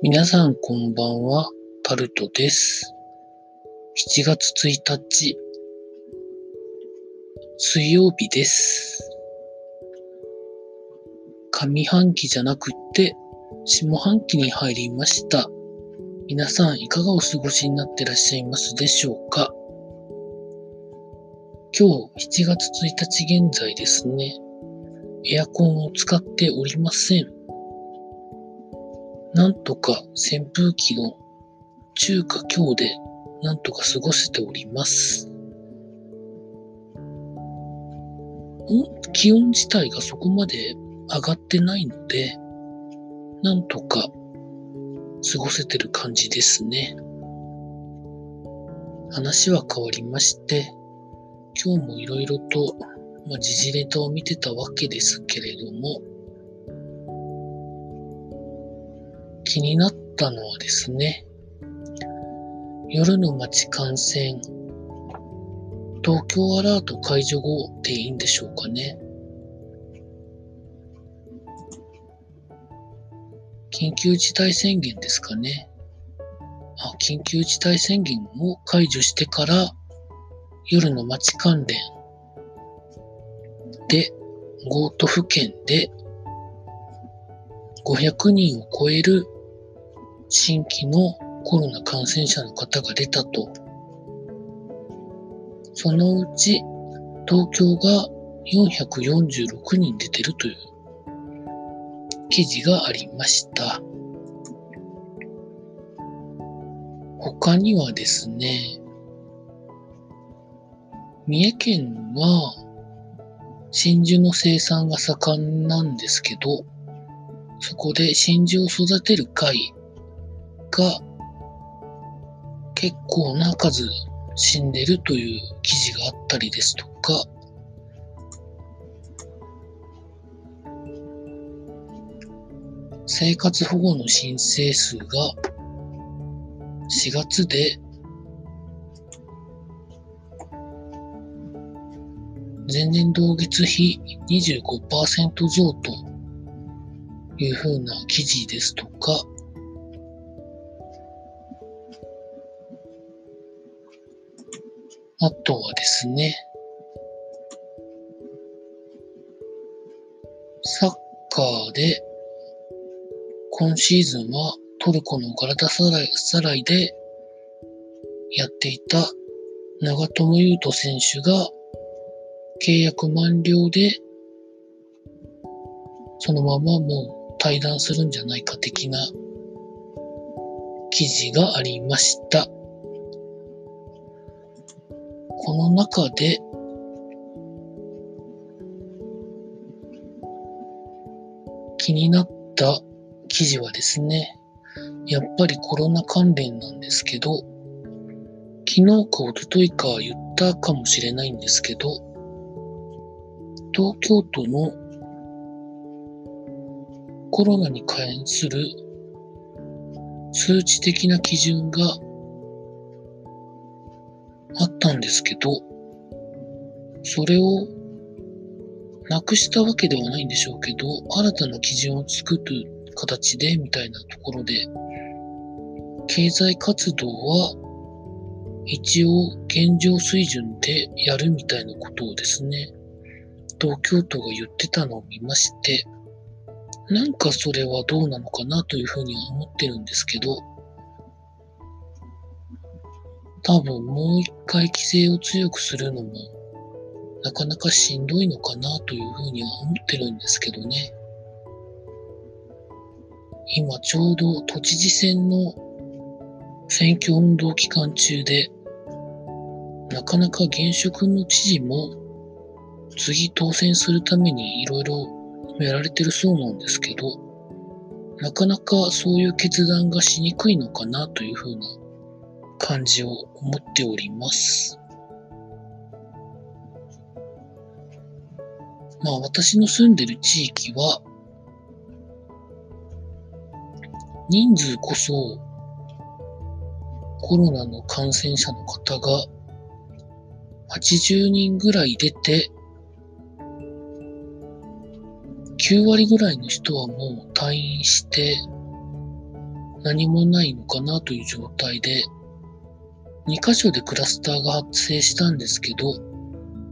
皆さんこんばんは、タルトです。7月1日、水曜日です。上半期じゃなくって、下半期に入りました。皆さんいかがお過ごしになってらっしゃいますでしょうか？今日7月1日現在ですね、エアコンを使っておりません。なんとか扇風機の中華強でなんとか過ごせております。気温自体がそこまで上がってないので、なんとか過ごせてる感じですね。話は変わりまして、今日もいろいろと、まあ、時事ネタを見てたわけですけれども、気になったのはですね、夜の街感染、東京アラート解除後でいいんでしょうかね。緊急事態宣言ですかね。あ、緊急事態宣言を解除してから、夜の街関連で、5都府県で500人を超える新規のコロナ感染者の方が出たと。そのうち東京が446人出てるという記事がありました。他にはですね、三重県は真珠の生産が盛んなんですけど、そこで真珠を育てる会が結構な数死んでるという記事があったりですとか、生活保護の申請数が4月で前年同月比25%増というふうな記事ですとか、あとはですね、サッカーで今シーズンはトルコのガラタサライサライでやっていた長友佑都選手が契約満了でそのままもう退団するんじゃないか的な記事がありました。の中で気になった記事はですね、やっぱりコロナ関連なんですけど、昨日か一昨日か言ったかもしれないんですけど、東京都のコロナに関する数値的な基準があったんですけど、それをなくしたわけではないんでしょうけど、新たな基準を作る形でみたいなところで、経済活動は一応現状水準でやるみたいなことをですね、東京都が言ってたのを見まして、なんかそれはどうなのかなというふうには思ってるんですけど、多分もう一回規制を強くするのもなかなかしんどいのかなというふうには思ってるんですけどね。今ちょうど都知事選の選挙運動期間中で、なかなか現職の知事も次当選するためにいろいろやられてるそうなんですけど、なかなかそういう決断がしにくいのかなというふうな感じを思っております。まあ私の住んでる地域は、人数こそコロナの感染者の方が80人ぐらい出て、9割ぐらいの人はもう退院して、何もないのかなという状態で、2箇所でクラスターが発生したんですけど、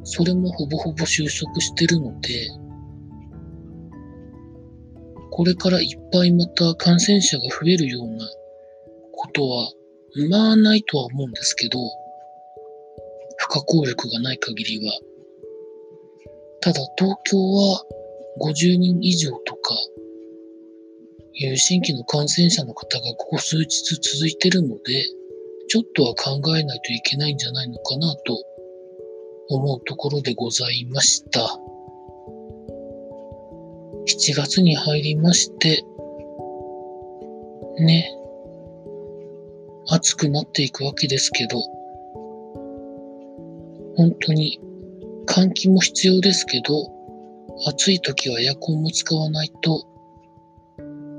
それもほぼほぼ収束してるので、これからいっぱいまた感染者が増えるようなことは、まあないとは思うんですけど、不可抗力がない限りは。ただ東京は50人以上とか、いう新規の感染者の方がここ数日続いてるので、ちょっとは考えないといけないんじゃないのかなと思うところでございました。7月に入りまして、ね、暑くなっていくわけですけど、本当に換気も必要ですけど、暑い時はエアコンも使わないと、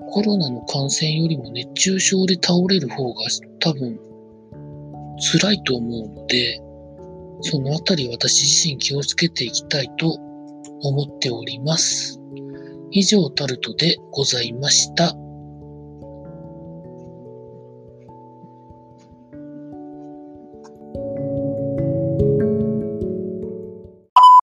コロナの感染よりも熱中症で倒れる方が多分辛いと思うので、そのあたり私自身気をつけていきたいと思っております。以上タルトでございました。